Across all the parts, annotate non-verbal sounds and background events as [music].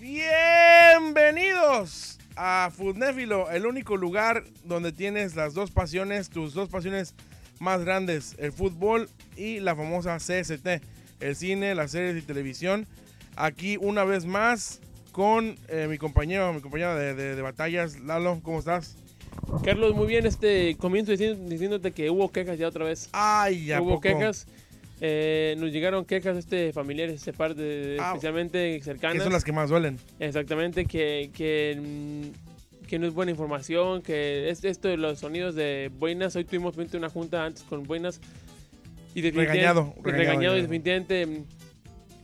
Bienvenidos a Fudnéfilo, el único lugar donde tienes las dos pasiones, tus dos pasiones más grandes, el fútbol y la famosa CST, el cine, las series y televisión. Aquí una vez más con eh, mi compañero, mi compañero de, de- de batallas, Lalo, ¿cómo estás? Carlos, muy bien, este comienzo diciendo- diciéndote que hubo quejas ya otra vez. Ay, ya hubo poco. quejas. Eh, nos llegaron quejas este familiares, este parte de- Ah, especialmente Que cercanas. son las que más duelen. Exactamente, que, que, mm, que no es buena información, que es esto de los sonidos de Buenas. Hoy tuvimos una junta antes con Buenas. Y Regañado, regañado, regañado, y definitivamente mm,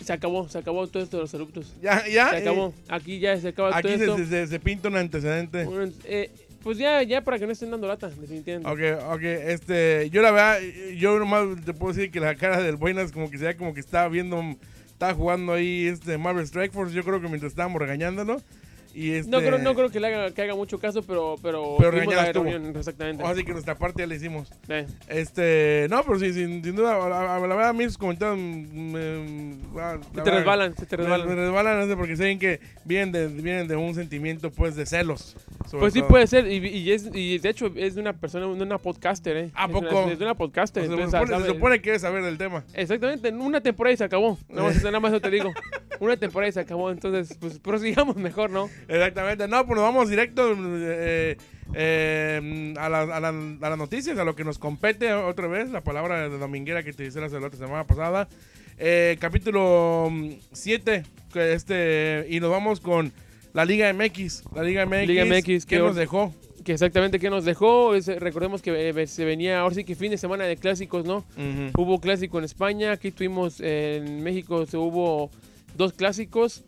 se acabó, se acabó todo esto de los eruptos. Ya, ya. Se eh, acabó. Aquí ya se acaba aquí todo se, esto. se- se- se pinta un antecedente. Eh, pues ya, ya para que no estén dando lata, definitivamente. Ok, ok, este, yo la verdad, yo nomás te puedo decir que la cara del Buenas como que se veía como que estaba viendo, estaba jugando ahí este Marvel Strike Force, yo creo que mientras estábamos regañándolo. Y este, No creo, no creo que le haga, que haga mucho caso, pero, pero, Pero la reunión, exactamente. Así que nuestra parte ya la hicimos. Eh, Este, no, pero sí, sin, sin duda, la, verdad a mí esos comentarios me, la se te resbalan, se te Me, resbalan. me resbalan, no sé, porque saben que vienen de, vienen de un sentimiento pues de celos. Pues sí todo. puede ser, y, y es, y de hecho es de una persona, de una podcaster, ¿eh? ¿A Es poco? una- Es de una podcaster. O sea, se, supone, se sabe- supone que debes saber del tema. Exactamente, en una temporada y se acabó. Nada más, [laughs] nada más eso te digo. Una temporada y se acabó, entonces, pues prosigamos mejor, ¿no? Exactamente. No, pues nos vamos directo eh, eh, a, la- a la- a las noticias, a lo que nos compete otra vez, la palabra de dominguera que te hice la semana pasada. Eh, capítulo 7, este, y nos vamos con la Liga MX. La Liga MX, Liga MX, ¿qué nos dejó? Que exactamente que nos dejó, es, recordemos que eh, se venía, ahora sí que fin de semana de clásicos, ¿no? Hubo clásico en España, aquí tuvimos eh, en México, se hubo dos clásicos,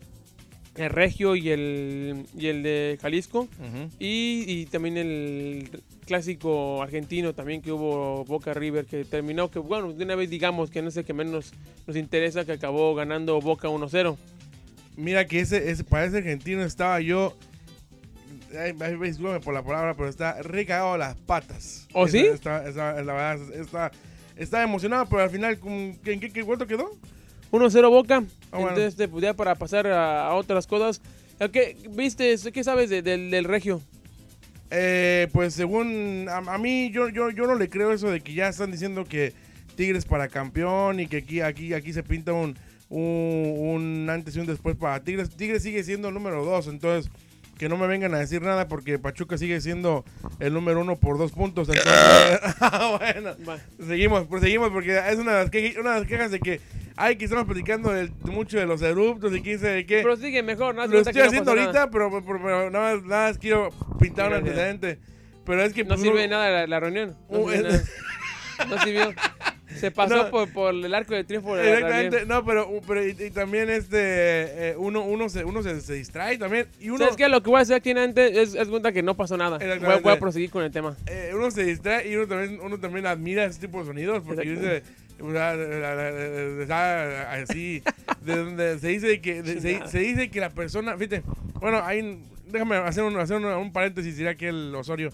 el Regio y el, y el de Jalisco. Ujú. Y, y también el clásico argentino también que hubo Boca River que terminó, que bueno, de una vez digamos que no sé qué menos nos interesa que acabó ganando Boca 1-0. Mira que ese, ese para ese argentino estaba yo. Ay, discúlpame por la palabra, pero está recagado las patas. ¿Oh, Esa- sí? Está, está- está, está emocionado, pero al final, ¿con- ¿en qué, qué cuánto quedó? 1-0 Boca. Ah, bueno. Entonces, pues ya para pasar a, a otras cosas. ¿Qué, ¿Viste? ¿Qué sabes de- del, del Regio? Eh, pues según a, a mí, yo, yo, yo no le creo eso de que ya están diciendo que Tigres para campeón y que aquí, aquí, aquí se pinta un, un, un antes y un después para Tigres. Tigres sigue siendo el número dos, entonces que no me vengan a decir nada porque Pachuca sigue siendo el número uno por dos puntos. Entonces, [laughs] Ah, bueno, seguimos, proseguimos porque es una de las, que- una de las quejas de que ay que estamos platicando del- mucho de los eruptos y quién sabe de qué. Pero sigue mejor, ¿no? Lo estoy que no haciendo pasó ahorita, pero, pero- pero nada, más, nada más quiero pintar un antecedente. Pero es que No pues, sirve de nada la, la reunión. No, Uh, sirve. [laughs] No sirvió. Se pasó No. por, por el arco de triunfo de la Exactamente, no, pero, pero y, y también este eh, uno, uno, se, uno se, se distrae también. Y uno, ¿Sabes qué? Lo que voy a hacer aquí antes es, es cuenta que no pasó nada. Voy voy a proseguir con el tema. eh, uno se distrae y uno también, uno también admira ese tipo de sonidos. Porque dice, así, de donde se dice que de- se, se dice que la persona, fíjate, bueno, ahí, déjame hacer un, hacer un, un paréntesis, dirá que el Osorio.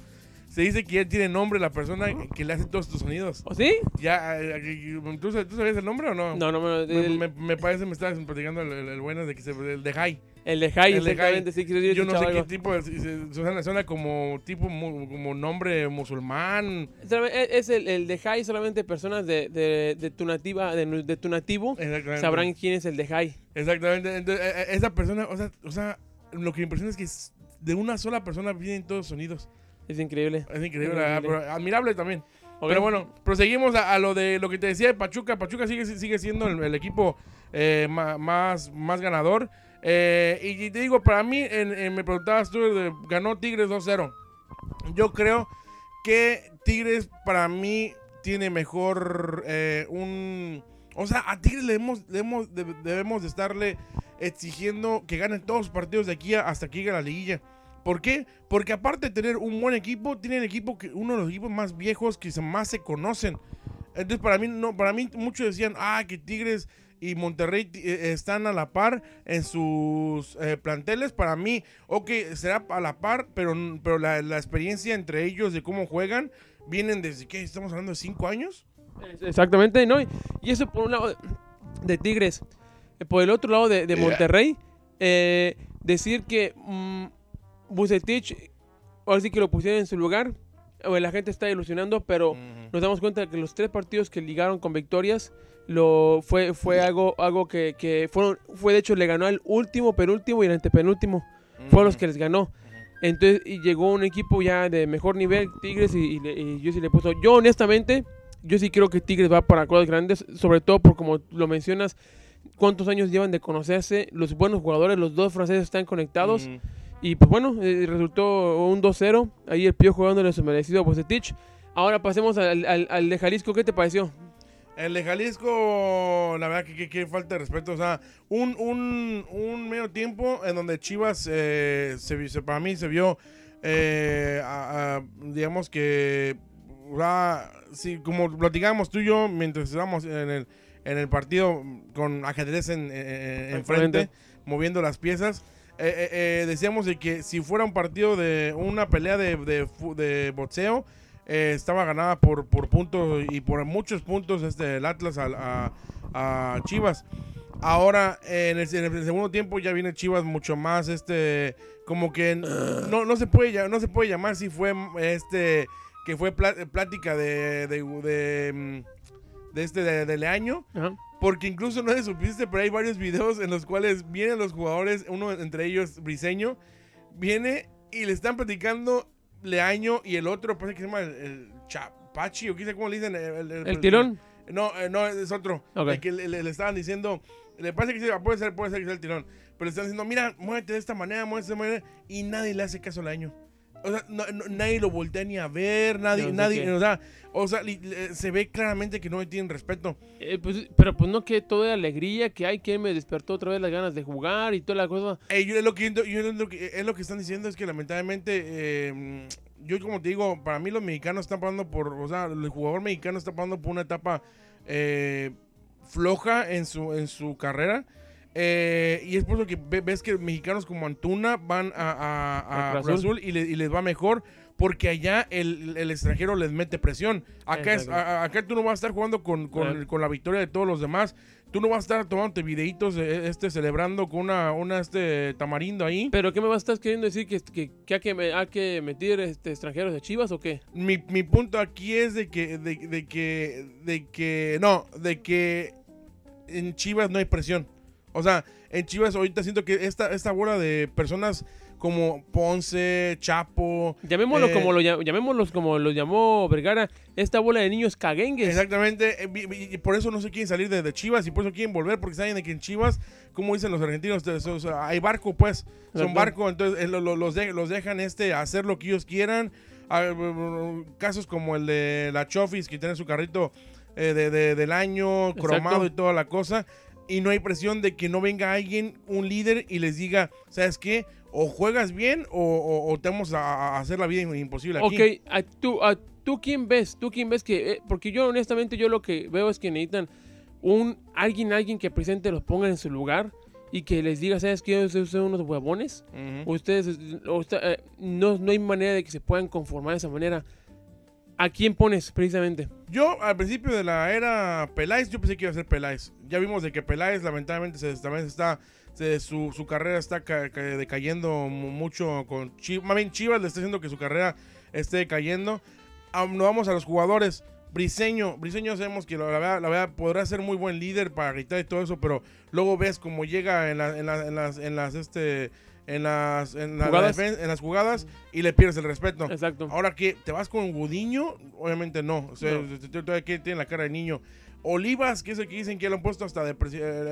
Se dice que ya tiene nombre la persona que le hace todos estos sonidos. ¿O sí? Ya, eh, eh, ¿tú, sabes- ¿tú sabías el nombre o no? No, no me, Me, el, me- me parece, me estabas platicando el, el, el bueno de que se, el de High. El de Jai, el de exactamente. Que sí, Yo no sé qué tipo de. Suena, suena como tipo como nombre musulmán. Solamente- Es el, el de Jai, solamente personas de, de, de tu nativa, de, de tu nativo sabrán quién es el de Jai. Exactamente. Entonces, eh, eh, esa persona, o sea, o sea, lo que me impresiona es que es- de una sola persona vienen todos los sonidos. Es increíble. Es increíble, Increíble. ah, pero admirable también. Pero bueno, proseguimos a, a lo de lo que te decía de Pachuca. Pachuca sigue, sigue siendo el, el equipo eh, más, más ganador. Eh, y, te digo, para mí, en- me preguntabas tú, ganó Tigres 2-0. Yo creo que Tigres para mí tiene mejor eh, un... O sea, a Tigres le debemos, debemos, deb- debemos de estarle exigiendo que ganen todos los partidos de aquí hasta que llegue la liguilla. ¿Por qué? Porque aparte de tener un buen equipo, tienen equipo que uno de los equipos más viejos que más se conocen. Entonces para mí no, para mí muchos decían, ah, que Tigres y Monterrey eh, están a la par en sus eh, planteles. Para mí, ok, será a la par, pero, pero la, la experiencia entre ellos de cómo juegan vienen desde que estamos hablando de cinco años. Exactamente, ¿no? Y eso por un lado de- de Tigres. Eh, Por el otro lado de, de Monterrey, eh, decir que mm, Bucetich, ahora sí que lo pusieron en su lugar, la gente está ilusionando, pero nos damos cuenta de que los tres partidos que ligaron con victorias lo fue fue algo algo que, que fueron fue de hecho le ganó al último penúltimo y el antepenúltimo. Fueron los que les ganó. Entonces y llegó un equipo ya de mejor nivel Tigres y, y le- y yo sí le puso yo honestamente yo sí creo que Tigres va para cosas grandes sobre todo por como lo mencionas cuántos años llevan de conocerse los buenos jugadores los dos franceses están conectados. Y pues bueno, eh, resultó un 2-0. Ahí el Pío jugándole su merecido a Bucetich. Ahora pasemos al, al- al de Jalisco. ¿Qué te pareció? El de Jalisco, la verdad que, que- que falta de respeto. O sea, un, un, un medio tiempo en donde Chivas, eh, se, se- para mí, se vio, eh, a- a, digamos que, sí, como platicábamos tú y yo mientras estábamos en el, en el partido con ajedrez en, en- en frente, moviendo las piezas. Eh, eh, eh, decíamos de que si fuera un partido de una pelea de, de, boxeo, eh, estaba ganada por, por puntos y por muchos puntos este, el Atlas a, a Chivas. Ahora, en el, segundo tiempo ya viene Chivas mucho más, este, como que no, no, se puede, no se puede llamar si fue, este, que fue plá- plática de, de, de, mm, este, de, de Leaño. Porque incluso no se supiste, pero hay varios videos en los cuales vienen los jugadores, uno entre ellos Briseño, viene y le están platicando Leaño y el otro, parece que se llama el, el Chapachi o sé cómo le dicen. El, el- ¿El tirón? No, eh, no, es otro. Ok. El que le, le- le estaban diciendo, le parece que sí, puede ser, puede ser que sea el tirón, pero le están diciendo, mira, muévete de esta manera, muévete de esta manera, y nadie le hace caso a Leaño. O sea, no- no- nadie lo voltea ni a ver, nadie, No nadie, o sea, o sea, li- se ve claramente que no le tienen respeto. Eh, pues, pero pues no que toda alegría que hay, que me despertó otra vez las ganas de jugar y toda la cosa. Eh, yo es lo que yo es lo que es lo que están diciendo es que lamentablemente eh, yo como te digo para mí los mexicanos están pasando por o sea el jugador mexicano está pasando por una etapa eh, floja en su en su carrera eh, y es por eso que ve- ves que mexicanos como Antuna van a, a- Cruz Azul. Azul y, le- y les va mejor porque allá el, el extranjero les mete presión. Acá, es, a- acá tú no vas a estar jugando con, con, con la victoria de todos los demás. Tú no vas a estar tomándote videitos eh, este, celebrando con una, una este, tamarindo ahí. Pero ¿qué me vas a estar queriendo decir? ¿Que, que, que hay, que me- hay que meter este, extranjeros de Chivas o qué? Mi, mi punto aquí es de que, de, de que, de que, no, de que en Chivas no hay presión. O sea, en Chivas ahorita siento que esta, esta bola de personas como Ponce, Chapo, Llamémoslo Eh, como lo llam- llamémoslos como lo llamó Vergara, esta bola de niños caguengues. Exactamente, eh, y por eso no se quieren salir de, de Chivas y por eso quieren volver, porque saben de que en Chivas, como dicen los argentinos, hay barco, pues, son barco, entonces eh, lo- lo- los, de- los dejan este hacer lo que ellos quieran. Ah, casos como el de la Chofis, que tiene su carrito eh, de, de- del año, cromado y toda la cosa, y no hay presión de que no venga alguien, un líder, y les diga, ¿sabes qué? O juegas bien o, o- o te vamos a, hacer la vida imposible aquí. Ok, ¿a tú, a tú quién ves? ¿Tú quién ves que...? eh, porque yo honestamente yo lo que veo es que necesitan un alguien, alguien que presente los ponga en su lugar y que les diga, ¿sabes qué? Ustedes son unos huevones. Ujú. Ustedes, usted- eh, no, no hay manera de que se puedan conformar de esa manera. ¿A quién pones precisamente? Yo, al principio de la era Peláez, yo pensé que iba a ser Peláez. Ya vimos de que Peláez, lamentablemente, también está, su, su carrera está ca- ca- decayendo mu- mucho con Chivas. Más bien, Chivas le está haciendo que su carrera esté decayendo. Nos vamos a los jugadores. Briseño, Briseño sabemos que la verdad, la verdad podrá ser muy buen líder para gritar y todo eso, pero luego ves cómo llega en, la- en la- en las, en las, este, en las, en la- ¿Jugadas? en las jugadas y le pierdes el respeto. Exacto. Ahora que te vas con Gudiño, obviamente no. O sea, No. t- todavía que tiene la cara de niño. Olivas, que es el que dicen que lo han puesto hasta de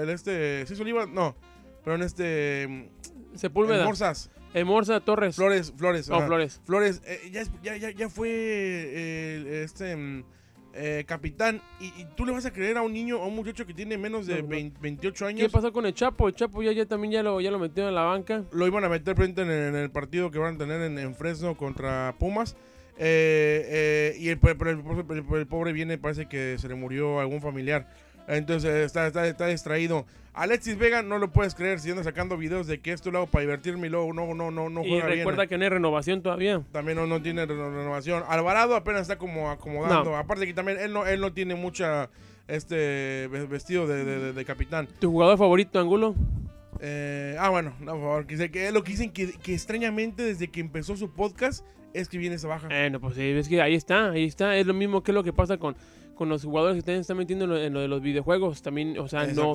el este. ¿Sí es Olivas? No. Pero en este. mm, Sepúlveda. Morsas. Morza Torres. Flores, Flores. Oh. Flores. Flores, eh, ya, ya, ya fue eh, este mm, eh, capitán. Y, y tú le vas a creer a un niño, a un muchacho que tiene menos de No, no. 20 28 ¿Qué años. pasó con el Chapo? El Chapo ya, ya también ya lo, ya lo metieron en la banca. lo iban a meter frente en, en el partido que van a tener en, en Fresno contra Pumas. Eh, eh, y el, pero el, el- el pobre viene, parece que se le murió algún familiar. Entonces está, está, está distraído. Alexis Vega no lo puedes creer si anda sacando videos de que esto lo hago para divertirme y luego no, no, no, no y juega recuerda bien. que no hay renovación todavía. También no, no tiene reno- renovación. Alvarado apenas está como acomodando. No. Aparte que también él no, él no tiene mucha este ve- vestido de, de- de- de capitán. ¿Tu jugador favorito, Angulo? Eh, ah, bueno, no, por favor. Que, se- que lo que dicen que, que extrañamente desde que empezó su podcast es que viene esa baja. Bueno, pues es que ahí está, ahí está. Es lo mismo que lo que pasa con, con los jugadores que también están metiendo en lo, en lo de los videojuegos. También, o sea, no.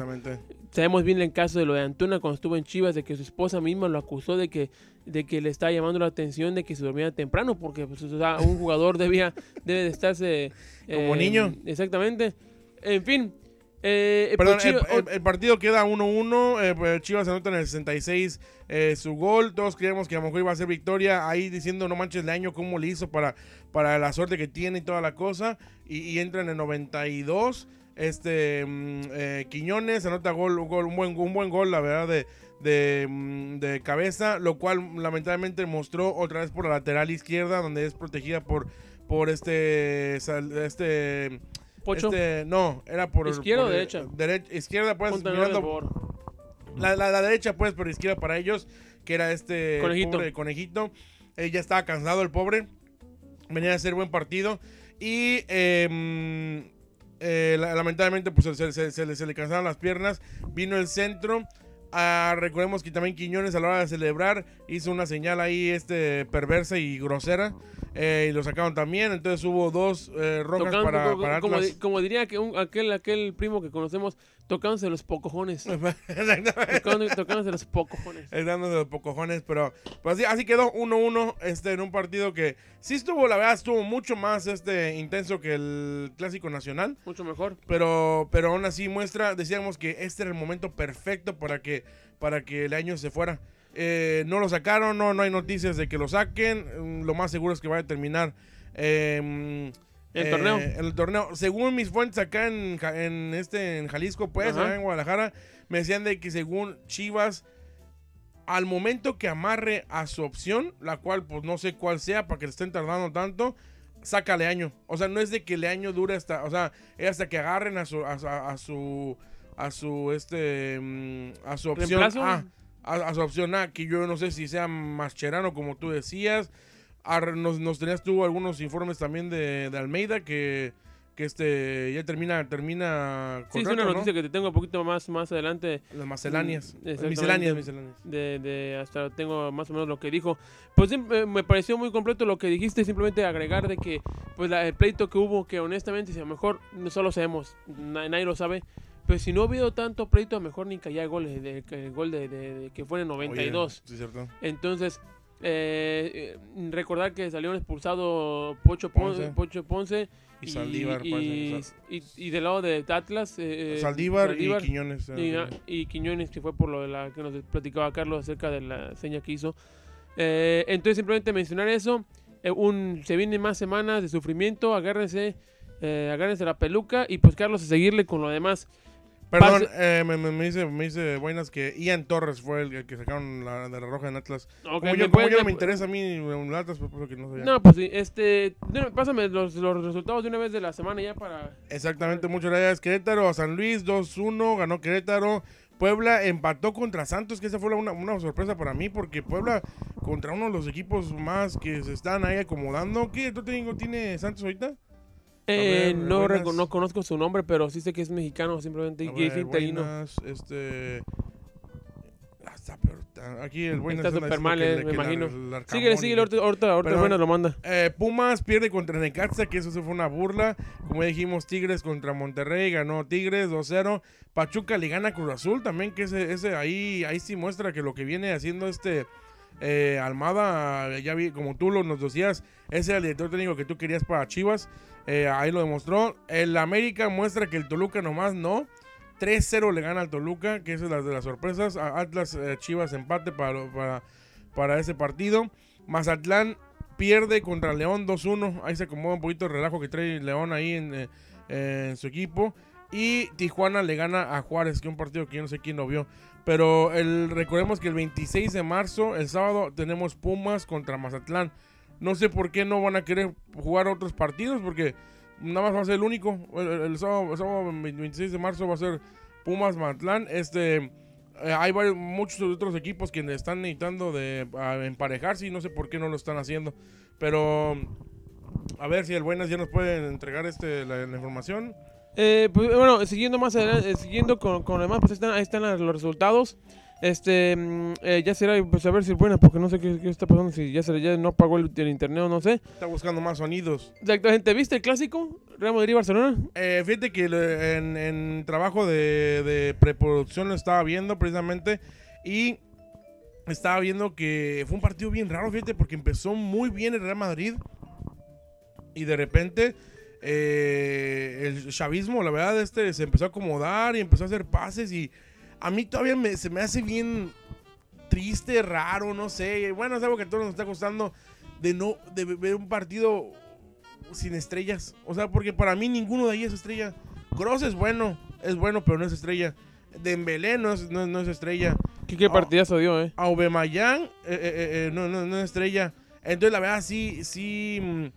Sabemos bien el caso de lo de Antuna cuando estuvo en Chivas, de que su esposa misma lo acusó de que, de que le estaba llamando la atención de que se dormía temprano, porque pues, o sea, un jugador debía, debe de estarse... [laughs] Como eh, niño. Exactamente. En fin. Eh, Perdón, Chivas- el, el- el partido queda 1-1. eh, pues, Chivas anota en el 66 eh, su gol. Todos creíamos que a lo mejor iba a ser victoria. Ahí diciendo, no manches el año, cómo le hizo para, para la suerte que tiene y toda la cosa. Y, y entra en el 92. Este mm, eh, Quiñones anota gol, un, gol, un, buen, un buen gol, la verdad, de, de, mm, de cabeza. Lo cual lamentablemente mostró otra vez por la lateral izquierda, donde es protegida por, por este, este Pocho, este, no, era por. ¿Izquierda por, o derecha? dere- izquierda, pues, mirando. La, la- la derecha, pues, pero izquierda para ellos, que era este. Conejito. pobre conejito. Eh, ya estaba cansado el pobre. Venía a hacer buen partido. Y. eh, eh, la- lamentablemente, pues se, se- se le, se le cansaron las piernas. Vino el centro. Ah, recordemos que también Quiñones a la hora de celebrar hizo una señal ahí este perversa y grosera eh, y lo sacaron también entonces hubo dos eh, rojas Tocando, para, como, para como Atlas. di- como diría que un- aquel, aquel primo que conocemos, tocándose los pocojones. [laughs] Exactamente. Tocándose los pocojones. Es dando de los pocojones, pero así, así quedó 1-1 este, en un partido que sí estuvo, la verdad, estuvo mucho más este, intenso que el Clásico Nacional, Mucho mejor. pero, pero aún así muestra, decíamos que este era el momento perfecto para que, para que el año se fuera. Eh, no lo sacaron, no, no hay noticias de que lo saquen, mm, lo más seguro es que vaya a terminar eh, ¿El eh, torneo? En el torneo. Según mis fuentes acá en, en este en Jalisco, pues, Ajá. en Guadalajara, me decían de que según Chivas, al momento que amarre a su opción, la cual pues no sé cuál sea para que le estén tardando tanto, saca Leaño. O sea, no es de que Leaño dure hasta, o sea, es hasta que agarren a su, a, a- a su, a su, este, mm, a su opción. ¿Reemplazo? A, a, a su opción A, que yo no sé si sea Mascherano como tú decías. Nos, nos tenías tú algunos informes también de, de Almeida que, que este ya termina termina Sí, es contrato, una ¿no? noticia que te tengo un poquito más, más adelante. las misceláneas Mm, misceláneas misceláneas De, de hasta tengo más o menos lo que dijo. Pues sí, me, me pareció muy completo lo que dijiste. Simplemente agregar de que, pues, la- el pleito que hubo, que honestamente, si a lo mejor no solo sabemos, na- nadie lo sabe. Pero si no ha habido tanto pleito, mejor ni caía goles. De, el gol de, de- de que fue en el 92. Oye, sí, cierto. Entonces, eh, eh, recordar que salieron expulsado Pocho Ponce, Ponce. Pocho Ponce Y Saldívar, y, y, y del lado de Atlas, eh, Saldívar, y Quiñones. y, eh, ah, y Quiñones, que fue por lo de la que nos platicaba Carlos acerca de la seña que hizo. Eh, entonces, simplemente mencionar eso. eh, un, se vienen más semanas de sufrimiento. Agárrense, eh, agárrense la peluca. Y pues, Carlos, a seguirle con lo demás. Perdón, eh, me, me- me dice, me dice Buenas que Ian Torres fue el, que sacaron la, de la roja en Atlas. Ok, como ¿me yo, como puedes- yo no me- interesa a mí en Atlas, pues, no sabía. No, pues sí, este. Pásame los, los resultados de una vez de la semana ya para. Exactamente, muchas gracias. Querétaro a San Luis 2-1, ganó Querétaro. Puebla empató contra Santos, que esa fue una, una sorpresa para mí, porque Puebla contra uno de los equipos más que se están ahí acomodando. ¿Qué otro técnico tiene Santos ahorita? Eh, ver, no, buenas. no conozco su nombre, pero sí sé que es mexicano, simplemente. Y es interino. Este... Aquí el Buenas Está súper mal, que eh, me la- imagino. el Arcamón Síguele, síguele, ahorita, ahorita, ahorita Pero- bueno, lo manda. Eh, Pumas pierde contra Necaxa, que eso sí fue una burla. Como dijimos, Tigres contra Monterrey, ganó Tigres 2-0. Pachuca le gana Cruz Azul también, que ese, ese ahí, ahí sí muestra que lo que viene haciendo este eh, Almada, ya vi, como tú lo, nos decías, ese era el director técnico que tú querías para Chivas. eh, ahí lo demostró. El América muestra que el Toluca nomás no. 3-0 le gana al Toluca, que esa es la de las sorpresas. A Atlas eh, Chivas empate para, para, para ese partido. Mazatlán pierde contra León 2-1. Ahí se acomoda un poquito el relajo que trae León ahí en, en su equipo. Y Tijuana le gana a Juárez, que es un partido que yo no sé quién lo vio. Pero el, recordemos que el 26 de marzo, el sábado, tenemos Pumas contra Mazatlán. No sé por qué no van a querer jugar otros partidos, porque nada más va a ser el único. El, sábado, el sábado 26 de marzo va a ser Pumas Mazatlán. Este, eh, hay varios, muchos otros equipos que están necesitando de a, emparejarse y no sé por qué no lo están haciendo. Pero a ver si el Buenas ya nos puede entregar este, la información. Eh, pues, bueno, siguiendo más adelante, eh, siguiendo con, con lo demás, pues ahí están, ahí están los resultados. Este, mm, eh, ya será, pues a ver si es buena, porque no sé qué, qué está pasando, si ya, se, ya no apagó el, el internet o no sé. Está buscando más sonidos. Exactamente, ¿viste el clásico? Real Madrid-Barcelona. Eh, fíjate que en, en trabajo de, de preproducción lo estaba viendo precisamente y estaba viendo que fue un partido bien raro, fíjate, porque empezó muy bien el Real Madrid y de repente eh, el chavismo, la verdad, este se empezó a acomodar y empezó a hacer pases y a mí todavía me- se me hace bien triste, raro, no sé. Bueno, es algo que a todos nos está costando de no de ver un partido sin estrellas. O sea, porque para mí ninguno de ahí es estrella. Gross es bueno, es bueno, pero no es estrella. Dembélé no es, no, no es estrella. ¿Qué, qué partidazo dio, eh? Aubameyang eh, eh, eh, eh, no, no, no es estrella. Entonces, la verdad, sí, sí...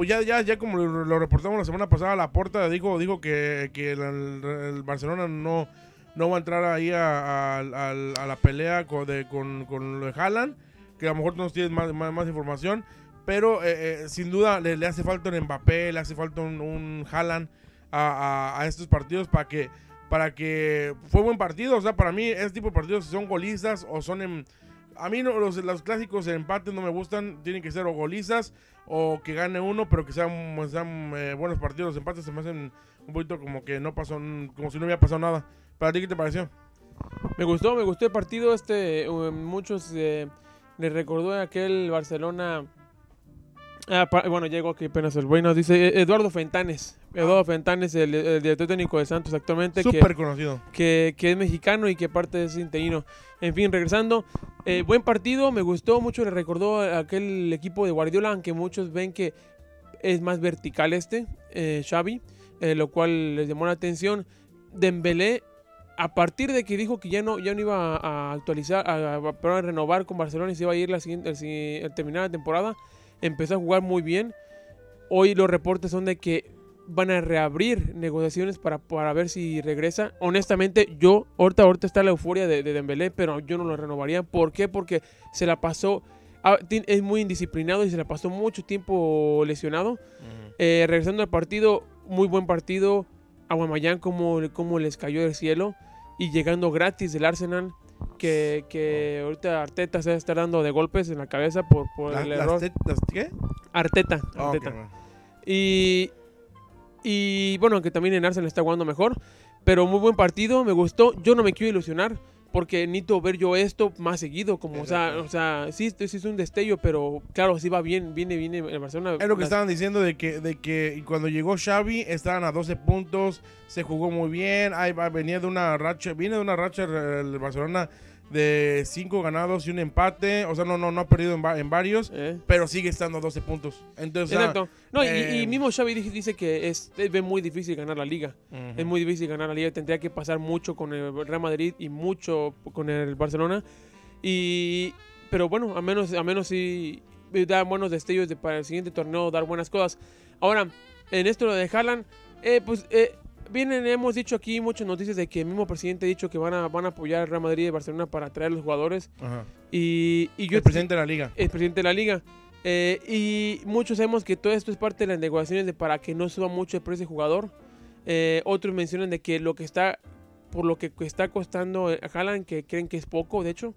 Pues ya, ya, ya como lo, reportamos la semana pasada, la porta dijo, dijo que, que el, el Barcelona no, no va a entrar ahí a, la pelea con, con, con lo de Haaland, que a lo mejor nos tienes más, más, información, pero eh, eh, sin duda le, hace falta un Mbappé, le hace falta un, un Haaland a, estos partidos para que, para que fue buen partido, o sea, para mí este tipo de partidos son golistas o son en... A mí no, los, los clásicos en empate no me gustan, tienen que ser o golizas o que gane uno, pero que sean, sean eh, buenos partidos. Los empates se me hacen un poquito como que no pasó, como si no hubiera pasado nada. ¿Para ti qué te pareció? Me gustó, me gustó el partido. Este, eh, muchos eh, les recordó aquel Barcelona. Ah, bueno, llegó aquí apenas el bueno. Dice eh, Eduardo Fentanes. Eduardo Fentanes, el, el director técnico de Santos actualmente. que- Súper conocido. que, que es mexicano y que aparte es interino. En fin, regresando, eh, buen partido, me gustó mucho, le recordó a aquel equipo de Guardiola, aunque muchos ven que es más vertical este, eh, Xavi, eh, lo cual les llamó la atención. Dembélé, a partir de que dijo que ya no, ya no iba a actualizar, a, a- perdón, a renovar con Barcelona y se iba a ir la siguiente, el terminar la temporada, empezó a jugar muy bien. Hoy los reportes son de que van a reabrir negociaciones para, para ver si regresa. Honestamente, yo, ahorita, ahorita está la euforia de, de Dembélé, pero yo no lo renovaría. ¿Por qué? Porque se la pasó, ah, es muy indisciplinado y se la pasó mucho tiempo lesionado. Eh, regresando al partido, muy buen partido. Aguamayán como, como les cayó del cielo. Y llegando gratis del Arsenal. Que, que ahorita Arteta se va a estar dando de golpes en la cabeza por, por La- el error. las- ¿Qué? Arteta. Ah, Arteta. bueno. Y, y bueno, que también en Arsenal está jugando mejor. Pero muy buen partido, me gustó. Yo no me quiero ilusionar porque necesito ver yo esto más seguido. Como, o sea, o sea sí, esto sí es un destello, pero claro, sí va bien, viene, viene el Barcelona. Es lo que las- estaban diciendo de que, de que cuando llegó Xavi estaban a 12 puntos, se jugó muy bien, ahí va, venía de una racha, viene de una racha el Barcelona de 5 ganados y un empate, o sea, no, no, no ha perdido en, va- en varios, ¿eh? pero sigue estando a 12 puntos. Entonces, Exacto. No, y- y, eh, y mismo Xavi dice, que es, es muy difícil ganar la liga. ujú. Es muy difícil ganar la liga. Tendría que pasar mucho con el Real Madrid y mucho con el Barcelona. Y, pero bueno, a menos, a menos si da buenos destellos de, para el siguiente torneo, dar buenas cosas. Ahora, en esto de Haaland, eh, pues eh, vienen, hemos dicho aquí muchas noticias de que el mismo presidente ha dicho que van a, van a apoyar al Real Madrid y Barcelona para traer a los jugadores. Ajá. Y, y yo el presidente de la liga. el presidente de la liga. Eh, y muchos sabemos que todo esto es parte de las negociaciones de para que no suba mucho el precio del jugador. Eh, otros mencionan de que lo que está, por lo que está costando a Haaland, que creen que es poco, de hecho.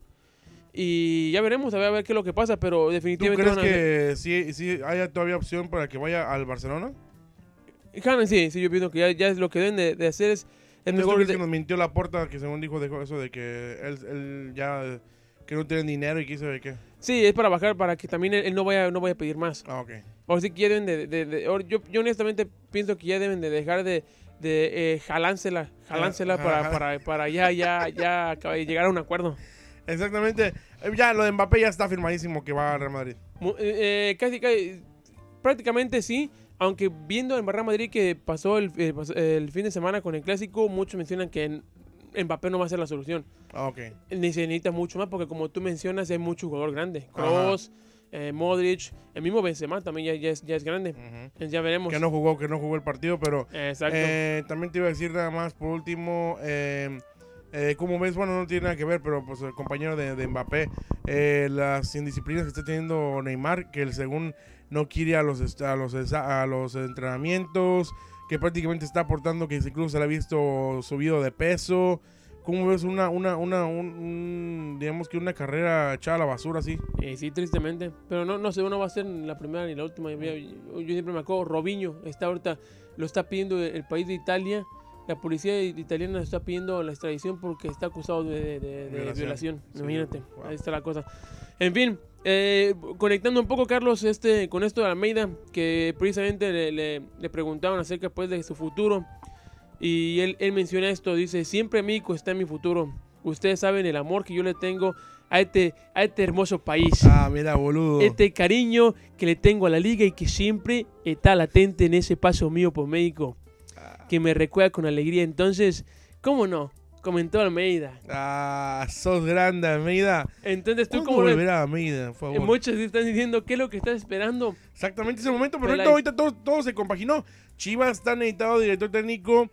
Y ya veremos, a ver, a ver qué es lo que pasa, pero ¿Tú definitivamente... crees a hacer- que sí, sí haya todavía opción para que vaya al Barcelona? Haaland sí, sí, yo pienso que ya, ya es lo que deben de, de hacer es... ¿No mejor crees de- que nos mintió la puerta que según dijo dejó eso de que él, él ya que no tiene dinero y quiso de qué? Sí, es para bajar, para que también él, él no, vaya, no vaya a pedir más. Ah, ok. O sí que ya deben de... de- de- yo, yo honestamente pienso que ya deben de dejar de, de eh, jalánsela, jalánsela Ajá, para, ajá. para, para ya, ya, ya llegar a un acuerdo. Exactamente. Eh, Ya lo de Mbappé ya está firmadísimo que va al Real Madrid. Eh, eh, casi, casi, prácticamente sí, aunque viendo en Real Madrid que pasó el, el el fin de semana con el Clásico, muchos mencionan que en- Mbappé no va a ser la solución. Ah, ok. Ni se necesita mucho más porque como tú mencionas hay mucho jugador grande. Kroos, eh, Modric, el mismo Benzema también ya, ya es, ya es grande. Ujú. Ya veremos. Que no jugó, que no jugó el partido, pero Exacto. eh, también te iba a decir nada más por último, eh, eh, como ves, bueno, no tiene nada que ver, pero pues el compañero de, de Mbappé, eh, las indisciplinas que está teniendo Neymar, que el según no quiere a los, a los, a los entrenamientos, que prácticamente está aportando que incluso se le ha visto subido de peso, ¿Cómo ves una, una, una, un, digamos que una carrera echada a la basura así? Eh, sí, tristemente. Pero no, no sé, uno va a ser la primera ni la última. Yo- yo siempre me acuerdo, Robinho está ahorita, lo está pidiendo el país de Italia. La policía italiana está pidiendo la extradición porque está acusado de, de- de- violación. Sí, Imagínate, wow. ahí está la cosa. En fin, eh, conectando un poco, Carlos, este, con esto de Almeida, que precisamente le, le- le preguntaban acerca pues, de su futuro. Y él, él menciona esto, dice, siempre México está en mi futuro. Ustedes saben el amor que yo le tengo a este, a este hermoso país. Ah, mira, boludo. Este cariño que le tengo a la liga y que siempre está latente en ese paso mío por México. Que me recuerda con alegría. Entonces, ¿cómo no? Comentó Almeida. Ah, sos grande, Almeida. Entonces, ¿tú ¿Cuándo cómo ves? volverá a Almeida, por Eh, favor? Muchos están diciendo, ¿qué es lo que estás esperando? Exactamente ese momento, pero ahorita, ahorita todo, todo se compaginó. Chivas está necesitado director técnico.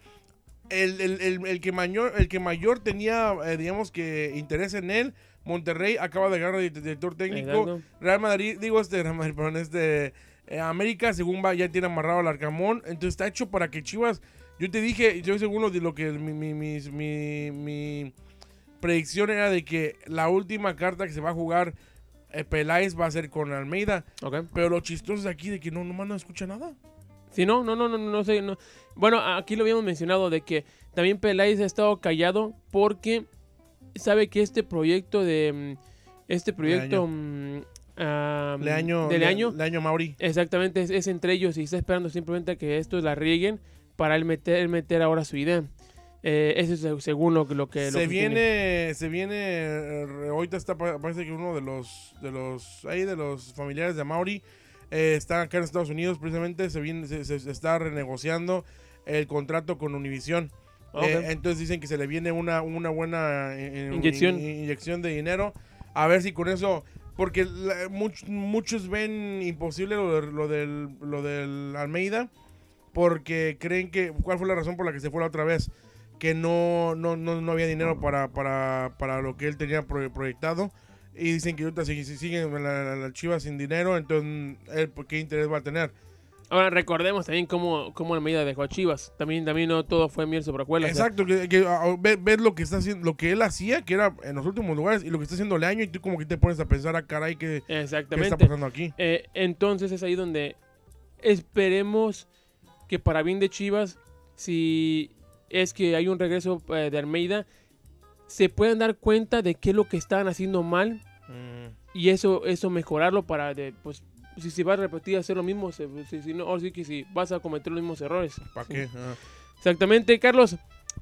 El, el- el- el que mayor, el que mayor tenía, eh, digamos que interés en él, Monterrey acaba de agarrar de director técnico. Real Madrid, digo este, Real Madrid, perdón, este, eh, América, según va, ya tiene amarrado al Arcamón. Entonces está hecho para que Chivas, yo te dije, yo según lo de lo que mi, mi, mis- mi- mi predicción era de que la última carta que se va a jugar eh, Peláez va a ser con Almeida. Ok. Pero lo chistoso es aquí de que no, nomás no escucha nada. Sí, no, no, no, no, no sé. No. Bueno, aquí lo habíamos mencionado de que también Peláez ha estado callado porque sabe que este proyecto de. mm, Este proyecto. Mm, ah, Leaño, de Leaño, Leaño Mauri. Exactamente, es, es entre ellos y está esperando simplemente que estos la rieguen para él meter, él meter ahora su idea. Eh, eso es se- según lo, que- lo que... lo Se que tiene. viene, se viene, eh, ahorita está, pa- parece que uno de los, de los, ahí de los familiares de Mauri eh, está acá en Estados Unidos, precisamente se viene, se, se- se está renegociando el contrato con Univision. Ok. Eh, entonces dicen que se le viene una, una buena Inyección. in- inyección de dinero. A ver si con eso, porque la- much- muchos ven imposible lo, de- lo del, lo del Almeida, porque creen que, ¿cuál fue la razón por la que se fue la otra vez? Que no, no, no, no había dinero para, para, para lo que él tenía pro- proyectado. Y dicen que ahorita si, si siguen la, la- la Chivas sin dinero, entonces él, ¿qué interés va a tener? Ahora recordemos también cómo, cómo Almeida dejó a Chivas. También, también no todo fue miel sobre hojuelas. Exacto, que, que, ah, ve- ves lo que está haciendo, lo que él hacía, que era en los últimos lugares, y lo que está haciendo Leaño, y tú como que te pones a pensar, ah, caray, ¿qué, qué está pasando aquí? Eh, entonces es ahí donde esperemos que para bien de Chivas, si es que hay un regreso eh, de Almeida, se puedan dar cuenta de qué es lo que estaban haciendo mal y eso eso mejorarlo para de, pues si se va a repetir hacer lo mismo se- si, si no ahora sí que si vas a cometer los mismos errores ¿Para Sí. qué? Ah. exactamente Carlos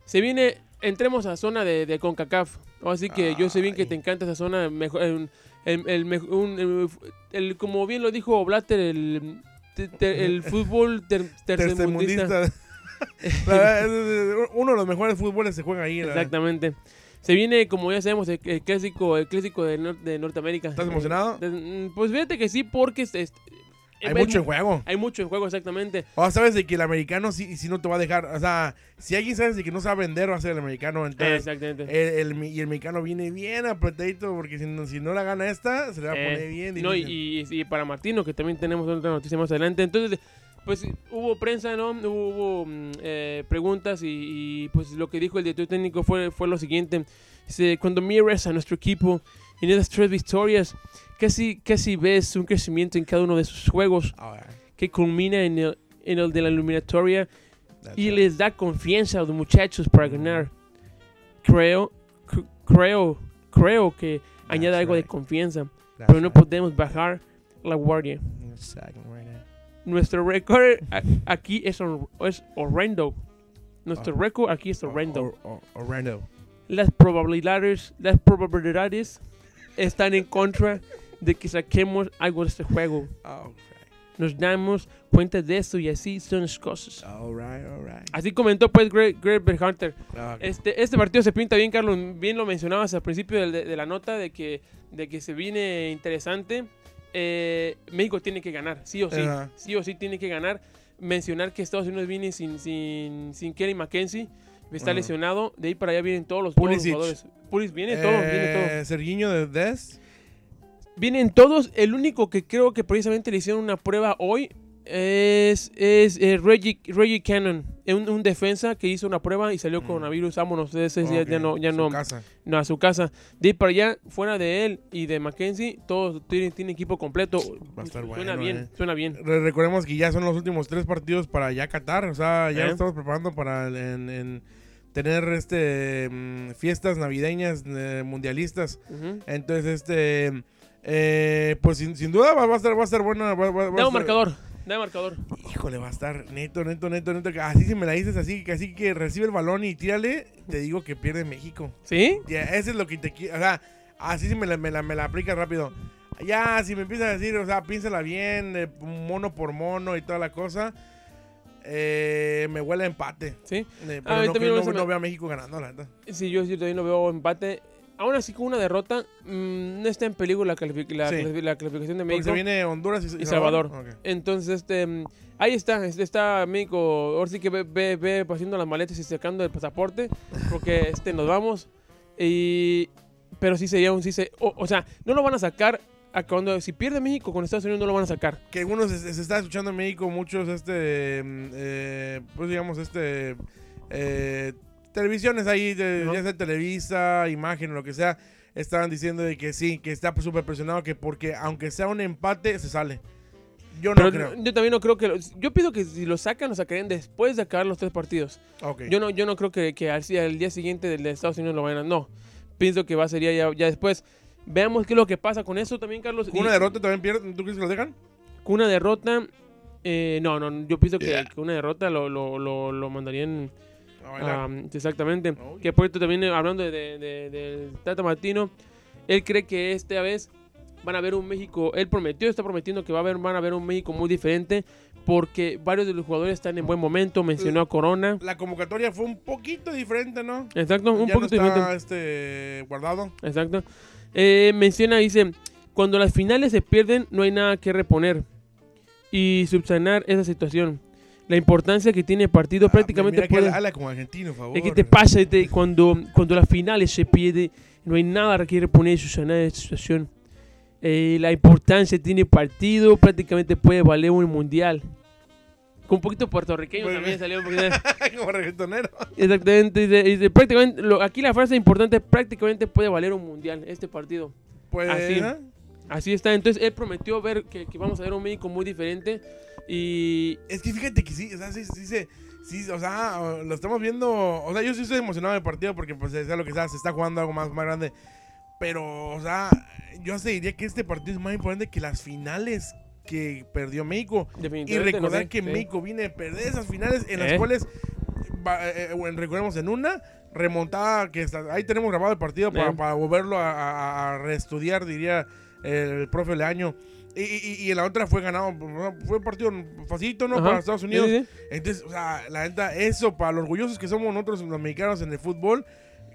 se viene entremos a zona de, de Concacaf así que yo sé bien que te encanta esa zona mejor el, el, como bien lo dijo Blatter el el [laughs] fútbol ter- tercermundista [laughs] Uno de los mejores fútboles se juega ahí. la verdad. Se viene como ya sabemos el, el clásico el clásico de, Nor- de Norteamérica ¿Estás emocionado? Eh, pues fíjate que sí porque es- es- Hay mucho en juego. Hay mucho en juego, exactamente. O sabes de que el americano sí, sí no te va a dejar. O sea, si alguien sabes de que no sabe vender, va a ser el americano. Entonces, Exactamente. el, el mi- y el mexicano viene bien apretadito porque si no, si no la gana esta, se le va a Eh, poner bien. no, y- y para Martino, que también tenemos otra noticia más adelante. Entonces, pues hubo prensa, ¿no? Hubo, hubo, mm, eh, preguntas y, y, pues lo que dijo el director técnico fue, fue lo siguiente. Dice, cuando miras a nuestro equipo en esas tres victorias, casi, casi ves un crecimiento en cada uno de sus juegos que culmina en el, en el de la eliminatoria that's y les da confianza a los muchachos para ganar. Creo, cr- creo, creo que añade algo de confianza, pero no podemos bajar la guardia. Nuestro récord aquí es, es horrendo. Nuestro Ah. récord aquí es horrendo. Or- or- Orlando. Las probabilidades, las probabilidades están en contra de que saquemos algo de este juego. Oh, Nos damos cuenta de eso y así son las cosas. all right, all right. Así comentó pues Greg, Greg. Ah, ok. Este, este partido se pinta bien, Carlos. Bien lo mencionabas al principio de, de la nota de que, de que se viene interesante. Eh, México tiene que ganar, sí o sí. Sí o sí tiene que ganar. Mencionar que Estados Unidos viene sin, sin, sin Kelly McKenzie. Está lesionado. De ahí para allá vienen todos los, todos los jugadores. Pulisic, viene todo, viene todo. Eh, Serguiño de Des. Vienen todos. El único que creo que precisamente le hicieron una prueba hoy Es, es eh, Reggie, Reggie Cannon, un, un defensa que hizo una prueba y salió Mm. coronavirus. Vámonos, ese ya, Ok, ya no, ya su no, casa. no, a su casa. De para allá, fuera de él y de Mackenzie, todos tienen, tienen equipo completo. Va a estar suena bueno, bien, eh. suena bien. Re- recordemos que ya son los últimos tres partidos para ya Qatar. O sea, ya Eh. estamos preparando para el- en, en tener este mm, fiestas navideñas mundialistas. Entonces, este. eh, pues sin, sin duda va, va a estar, va a estar buena. Va, va- Da un marcador, da marcador. Híjole, va a estar neto, neto, neto, neto. Así si me la dices así, que así que recibe el balón y tírale, te digo que pierde México. ¿Sí? Ya, eso es lo que te quiero. O sea, así si me la, me la, me la aplicas rápido. Ya, si me empiezas a decir, o sea, piénsala bien, eh, mono por mono y toda la cosa. eh, me huele a empate. Sí. Eh, pero Ah, yo no, no- eso me- no veo a México ganando, la neta. Sí, yo, yo también lo veo empate. Aún así, con una derrota, mm, no está en peligro la, califi- la, Sí. clasifi- la clasificación de Porque México. se viene Honduras y, y Salvador. Entonces, este, mm, ahí está, este, está México, ahora sí que ve, ve, ve haciendo las maletas y sacando el pasaporte, porque este, nos vamos. Y, pero sí sería un, sí se, o, o sea, no lo van a sacar, cuando, si pierde México con Estados Unidos no lo van a sacar. Que algunos se, se está escuchando en México, muchos, este, mm, eh, pues digamos, este, eh, televisiones ahí, de, ya sea Televisa, Imagen o lo que sea, estaban diciendo de que sí, que está súper presionado, que porque aunque sea un empate, se sale. Yo no Pero creo. yo también no creo que, lo- yo pienso que si lo sacan, lo sacarían después de acabar los tres partidos. Yo no, yo no creo que, que al, al día siguiente del de Estados Unidos lo vayan a... No, pienso que va a ser ya, ya después. Veamos qué es lo que pasa con eso también, Carlos. ¿Con una Y- derrota también pierde? ¿Tú crees que lo dejan? Con una derrota... eh, no, no, yo pienso que, Yeah. que una derrota lo, lo, lo, lo mandarían... Exactamente. Oh, Que por cierto también eh, hablando de, de, de- del Tata Martino, él cree que esta vez van a ver un México, él prometió, está prometiendo que va a haber, van a ver un México muy diferente porque varios de los jugadores están en buen momento, mencionó a Corona. La convocatoria fue un poquito diferente, ¿no? Exacto, un ya poquito no diferente. está este, guardado. Exacto. Eh, menciona, dice, cuando las finales se pierden no hay nada que reponer y subsanar esa situación. La importancia que tiene el partido Ah, prácticamente mira que puede... habla, habla como argentino, favor. Es que te pasa Este, cuando, cuando las finales se pierde, no hay nada que reponer y subsanar esa situación. Eh, la importancia que tiene el partido prácticamente puede valer un mundial. Con un poquito puertorriqueño Muy también bien. salió un poquito. [laughs] como reggaetonero. Exactamente. dice- dice, prácticamente, lo- aquí la frase importante prácticamente puede valer un mundial este partido. Pues, Así. ¿ah? Así está. Entonces él prometió ver que, que vamos a ver un México muy diferente. Y Es que fíjate que sí, o sea, sí, sí, se- sí, o sea, lo estamos viendo, o sea, yo sí estoy emocionado del partido porque, pues, sea lo que sea, se está jugando algo más, más grande, pero, o sea, yo hasta diría que este partido es más importante que las finales que perdió México. Y no recordar sé, que sí. México viene a perder esas finales en las Eh. cuales, eh, eh, recordemos, en una remontada, que está- ahí tenemos grabado el partido para, Eh. para volverlo a, a- a reestudiar, diría el profe Leaño. Y, y- y en la otra fue ganado, fue un partido facilito, ¿no? Ajá. Para Estados Unidos. sí, sí. Entonces, o sea, la neta, eso para los orgullosos que somos nosotros los mexicanos en el fútbol,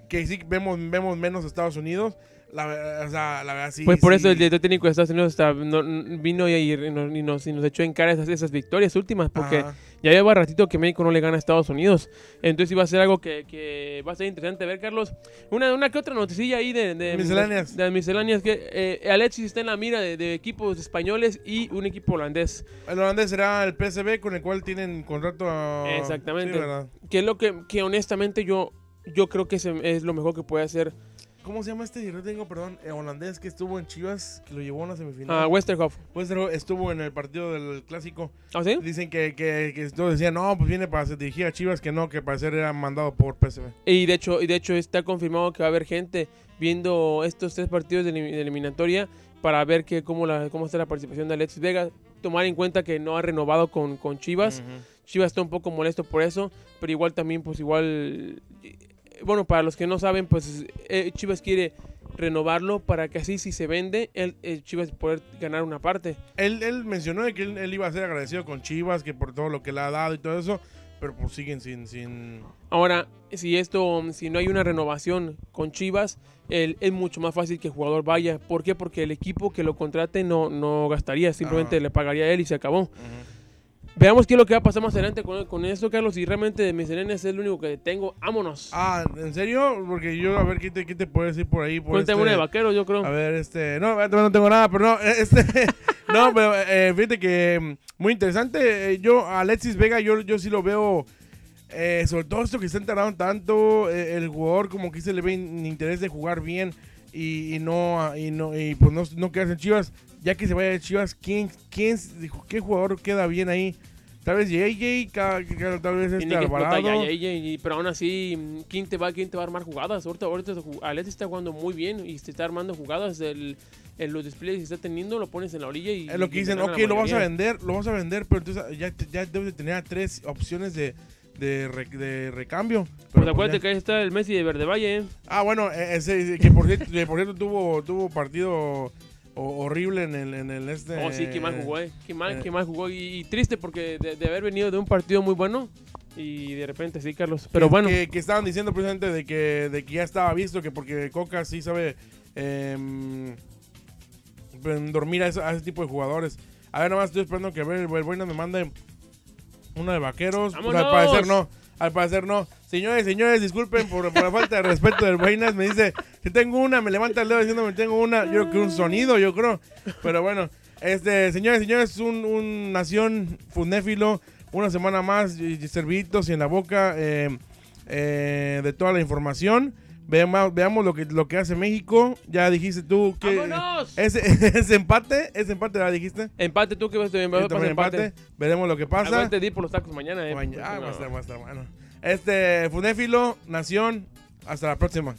que sí vemos, vemos menos a Estados Unidos, la, o sea, la verdad sí. Pues por sí. eso el director técnico de Estados Unidos está- no- vino y, y nos, y nos- echó en cara esas, esas victorias últimas, porque Ajá. ya lleva ratito que México no le gana a Estados Unidos. Entonces iba a ser algo que, que va a ser interesante ver, Carlos. Una, una que otra noticilla ahí de, de Misceláneas. De, de misceláneas que eh, Alexis está en la mira de, de equipos españoles y un equipo holandés. El holandés será el PSV con el cual tienen contrato a... Exactamente. Sí. Que es lo que, que honestamente yo, yo creo que se- es lo mejor que puede hacer ¿Cómo se llama este? Tengo, perdón, el holandés que estuvo en Chivas, que lo llevó a una semifinal. a Westerhoff. Pero estuvo en el partido del clásico. ¿Ah, sí? Dicen que, que, que todos decían, no, pues viene para dirigir a Chivas, que no, que parecer era mandado por PSV. Y de hecho, y de hecho está confirmado que va a haber gente viendo estos tres partidos de, elim- de eliminatoria para ver que cómo, la, cómo está la participación de Alexis Vega. Tomar en cuenta que no ha renovado con, con Chivas. Chivas está un poco molesto por eso, pero igual también, pues igual, eh, bueno, para los que no saben, pues eh, Chivas quiere renovarlo para que así si se vende, el, el Chivas poder ganar una parte. Él, él mencionó que él, él iba a ser agradecido con Chivas, que por todo lo que le ha dado y todo eso, pero pues siguen sin... sin... Ahora, si esto, si no hay una renovación con Chivas, el- es mucho más fácil que el jugador vaya. ¿Por qué? Porque el equipo que lo contrate no, no gastaría, simplemente le pagaría a él y se acabó. Veamos qué es lo que va a pasar más adelante con, con esto, Carlos. Y realmente de mis es el único que tengo. Vámonos. Ah, ¿en serio? Porque yo, a ver, ¿qué te, qué te puedo decir por ahí? Por Cuéntame este- una de vaqueros, yo creo. A ver, este. No, no tengo nada, pero no. [laughs] Este. no, pero eh, fíjate que mm, muy interesante. Eh, yo, Alexis Vega, yo, yo sí lo veo. eh, sobre todo esto que está tardando tanto, eh, el jugador como que se le ve in- interés de jugar bien y, y no y no y pues no, no quedarse en Chivas. Ya que se vaya de Chivas, ¿quién, quién, qué jugador queda bien ahí? Tal vez JJ, tal vez este Alvarado. ya, y- pero aún así, ¿quién te va, quién te va a armar jugadas? Ahorita, ahorita Alexis está jugando muy bien y se está armando jugadas. El, el- los displays que está teniendo lo pones en la orilla y. Es lo que dicen, ok, lo vas a vender, lo vas a vender, pero entonces ya, ya debes de tener a tres opciones de, de, re- de recambio. Pues Pero, acuérdate pues, que ahí está el Messi de Verde Valle. ¿eh? Ah, bueno, eh, ese, que por cierto, [laughs] que por cierto tuvo, tuvo partido ho- horrible en el, en el este. Oh, sí, qué mal jugó, eh. Qué mal, eh. qué mal jugó. Y, y triste porque de, de haber venido de un partido muy bueno. Y de repente sí, Carlos. Pero que- bueno, Que, que estaban diciendo precisamente de que, de que ya estaba visto, que porque Coca sí sabe pues, dormir a ese, a ese tipo de jugadores. A ver, nomás estoy esperando que a ver, el Buena me mande una de vaqueros. Pues, al parecer no. Al parecer no. Señores, señores, disculpen por, por la falta de respeto del Buenas. Me dice, si tengo una, me levanta el dedo diciéndome tengo una. Yo creo que un sonido, yo creo. Pero bueno, este, señores, señores, un, un nación funéfilo. Una semana más, y, y serviditos y en la boca eh, eh, de toda la información. Veamos, veamos lo que lo que hace México. Ya dijiste tú que ¡vámonos! ese, [laughs] ese empate, ese empate ya dijiste. Empate, tú que vas a empate. empate. Veremos lo que pasa. Aguante de ir por los tacos mañana, eh. Mañana- ah, no. Este, Funéfilo, Nación, hasta la próxima.